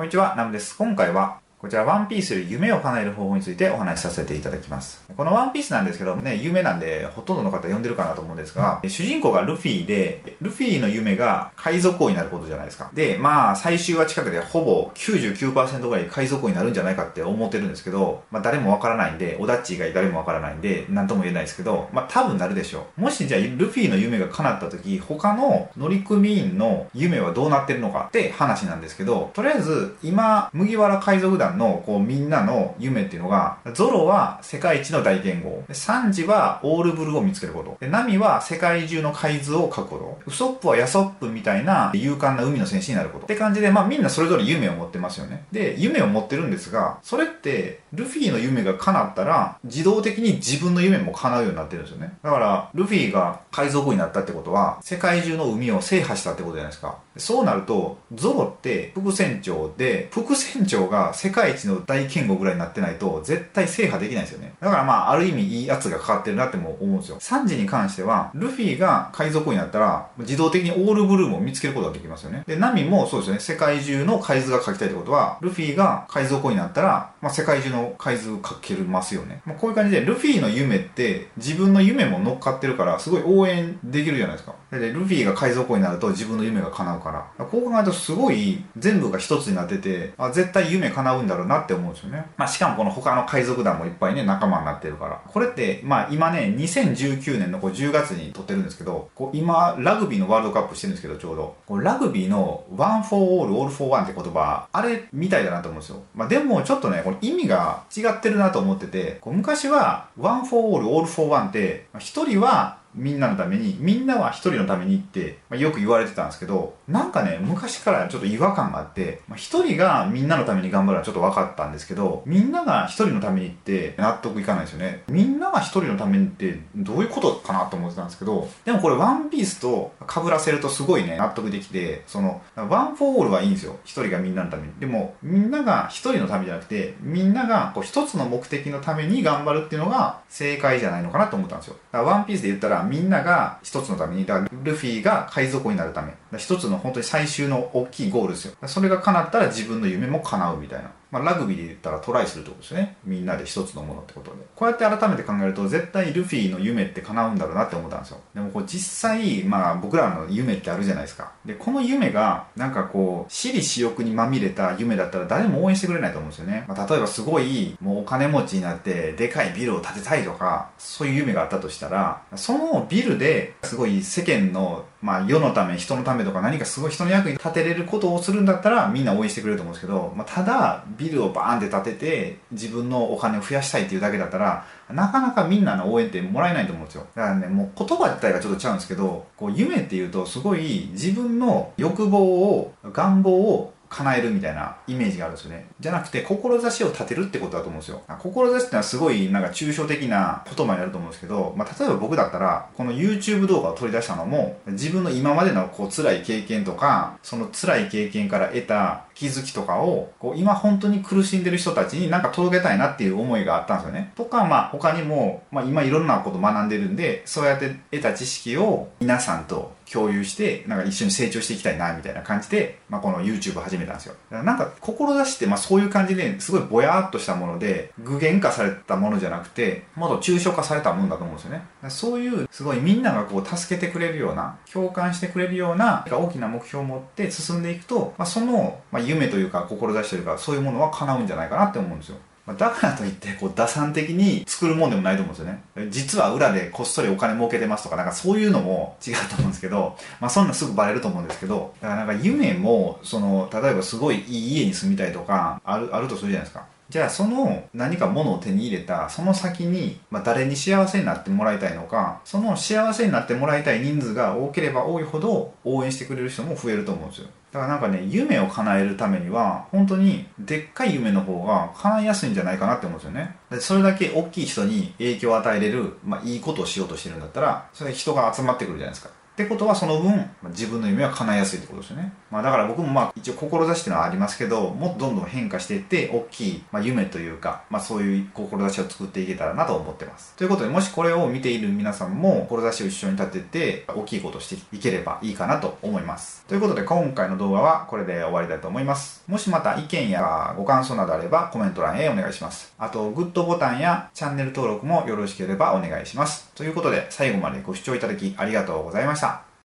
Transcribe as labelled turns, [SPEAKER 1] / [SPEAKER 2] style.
[SPEAKER 1] こんにちは、ナムです。今回は、こちら、ワンピースより夢を叶える方法についてお話しさせていただきます。このワンピースなんですけどね、有名なんで、ほとんどの方読んでるかなと思うんですが、主人公がルフィで、ルフィの夢が海賊王になることじゃないですか。で、まあ、最終は近くでほぼ99%ぐらい海賊王になるんじゃないかって思ってるんですけど、まあ、誰もわからないんで、オダッチ以外誰もわからないんで、なんとも言えないですけど、まあ、多分なるでしょう。もしじゃあ、ルフィの夢が叶った時、他の乗組員の夢はどうなってるのかって話なんですけど、とりあえず、今、麦わら海賊団の、こう、みんなの夢っていうのが、ゾロは世界一の大剣豪。サンジはオールブルーを見つけること。で、ナミは世界中の海図を書くこと。ウソップはヤソップみたいな勇敢な海の戦士になること。って感じで、まあみんなそれぞれ夢を持ってますよね。で、夢を持ってるんですが、それって、ルフィの夢が叶ったら、自動的に自分の夢も叶うようになってるんですよね。だから、ルフィが海賊になったってことは、世界中の海を制覇したってことじゃないですか。そうなると、ゾロって副船長で、副船長が世界界一の大剣豪ぐらいになってないと、絶対制覇できないですよね。だからまあ、ある意味いい圧がかかってるなっても思うんですよ。サンジに関しては、ルフィが海賊王になったら、自動的にオールブルームを見つけることができますよね。で、ナミもそうですよね。世界中の海図が書きたいってことは、ルフィが海賊王になったら、まあ、世界中の海図書けますよね。まあ、こういう感じで、ルフィの夢って、自分の夢も乗っかってるから、すごい応援できるじゃないですか。で、ルフィが海賊王になると自分の夢が叶うから。こう考えるとすごい全部が一つになってて、あ、絶対夢叶うんだだろうなって思うんですよね。まあ、しかもこの他の海賊団もいっぱいね、仲間になってるから。これって、まあ今ね、2019年のこう10月に撮ってるんですけど、こう今、ラグビーのワールドカップしてるんですけど、ちょうど。こうラグビーの one for all, all for one って言葉、あれみたいだなと思うんですよ。まあでもちょっとね、この意味が違ってるなと思ってて、こう昔は one for all, all for one って、一人はみんなのために、みんなは一人のためにって、まあ、よく言われてたんですけど、なんかね、昔からちょっと違和感があって、まあ、一人がみんなのために頑張るのはちょっと分かったんですけど、みんなが一人のためにって納得いかないですよね。みんなが一人のためにってどういうことかなと思ってたんですけど、でもこれワンピースと被らせるとすごいね、納得できて、その、ワンフォーオールはいいんですよ。一人がみんなのために。でも、みんなが一人のためじゃなくて、みんながこう一つの目的のために頑張るっていうのが正解じゃないのかなと思ったんですよ。だからワンピースで言ったらみんなが一つのために、だからルフィが海賊になるため、一つの本当に最終の大きいゴールですよ。それが叶ったら自分の夢も叶うみたいな。まあ、ラグビーで言ったらトライするってことですよね。みんなで一つのものってことで。こうやって改めて考えると、絶対ルフィの夢って叶うんだろうなって思ったんですよ。でもこう実際、まあ僕らの夢ってあるじゃないですか。で、この夢が、なんかこう、私利私欲にまみれた夢だったら誰も応援してくれないと思うんですよね。まあ、例えばすごい、もうお金持ちになって、でかいビルを建てたいとか、そういう夢があったとしたら、そのビルですごい世間のまあ世のため、人のためとか何かすごい人の役に立てれることをするんだったらみんな応援してくれると思うんですけど、まあ、ただビルをバーンって建てて自分のお金を増やしたいっていうだけだったらなかなかみんなの応援ってもらえないと思うんですよ。だからね、もう言葉自体がちょっとちゃうんですけど、こう夢っていうとすごい自分の欲望を、願望を叶えるみたいなイメージがあるんですよね。じゃなくて、志を立てるってことだと思うんですよ。志ってのはすごいなんか抽象的な言葉になると思うんですけど、まあ、例えば僕だったら、この YouTube 動画を取り出したのも、自分の今までのこう辛い経験とか、その辛い経験から得た気づきとかを、こう今本当に苦しんでる人たちになんか届けたいなっていう思いがあったんですよね。とか、まあ他にも、まあ今いろんなこと学んでるんで、そうやって得た知識を皆さんと共有して、なんか一緒に成長していきたいな、みたいな感じで、まあこの YouTube 始めたんですよ。だからなんか、志って、まあそういう感じですごいぼやーっとしたもので、具現化されたものじゃなくて、もっと抽象化されたものだと思うんですよね。そういう、すごいみんながこう助けてくれるような、共感してくれるような、大きな目標を持って進んでいくと、まあその、まあ夢というか、志というか、そういうものは叶うんじゃないかなって思うんですよ。だからといって、こう、打算的に作るもんでもないと思うんですよね。実は裏でこっそりお金儲けてますとか、なんかそういうのも違うと思うんですけど、まあそんなすぐバレると思うんですけど、だからなんか夢も、その、例えばすごいいい家に住みたいとか、ある、あるとするじゃないですか。じゃあその何か物を手に入れたその先に、まあ、誰に幸せになってもらいたいのかその幸せになってもらいたい人数が多ければ多いほど応援してくれる人も増えると思うんですよ。だからなんかね夢を叶えるためには本当にでっかい夢の方が叶いやすいんじゃないかなって思うんですよね。でそれだけ大きい人に影響を与えれる、まあ、いいことをしようとしてるんだったらそれ人が集まってくるじゃないですか。ってことはその分、自分の夢は叶えやすいってことですよね。まあだから僕もまあ一応志っていうのはありますけど、もっとどんどん変化していって、大きい、まあ、夢というか、まあそういう志を作っていけたらなと思ってます。ということで、もしこれを見ている皆さんも、志を一緒に立てて、大きいことをしていければいいかなと思います。ということで、今回の動画はこれで終わりたいと思います。もしまた意見やご感想などあればコメント欄へお願いします。あと、グッドボタンやチャンネル登録もよろしければお願いします。ということで、最後までご視聴いただきありがとうございました。